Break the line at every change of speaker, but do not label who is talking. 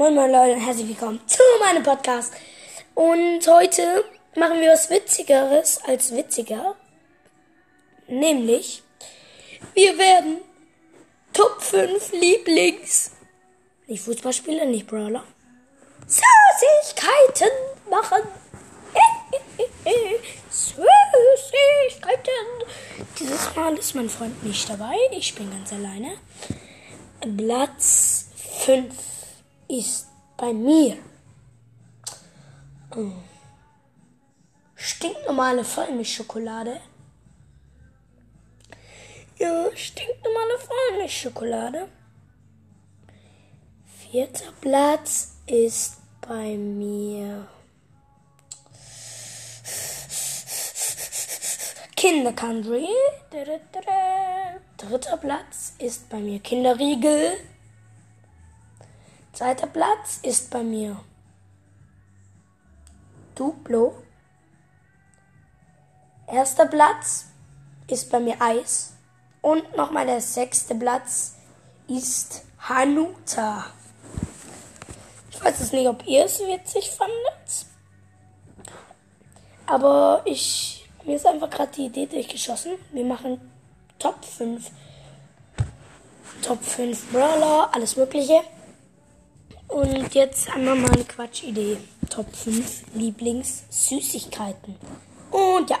Moin moin Leute und herzlich willkommen zu meinem Podcast. Und heute machen wir was Witzigeres als witziger. Nämlich, wir werden Top 5 Lieblings, nicht Fußballspieler, nicht Brawler, Süßigkeiten machen. Süßigkeiten. Dieses Mal ist mein Freund nicht dabei. Ich bin ganz alleine. Platz 5 ist bei mir oh. stinknormale Vollmilchschokolade. Ja, stinknormale Vollmilchschokolade. Vierter Platz ist bei mir Kinder Country. Dritter Platz ist bei mir Kinderriegel. Zweiter Platz ist bei mir Duplo. Erster Platz ist bei mir Eis. Und nochmal der sechste Platz ist Hanuta. Ich weiß jetzt nicht, ob ihr es witzig fandet. Aber ich, mir ist einfach gerade die Idee durchgeschossen. Wir machen Top 5. Top 5 Brawler, alles Mögliche. Und jetzt einmal mal eine Quatschidee. Top 5 Lieblingssüßigkeiten. Und ja!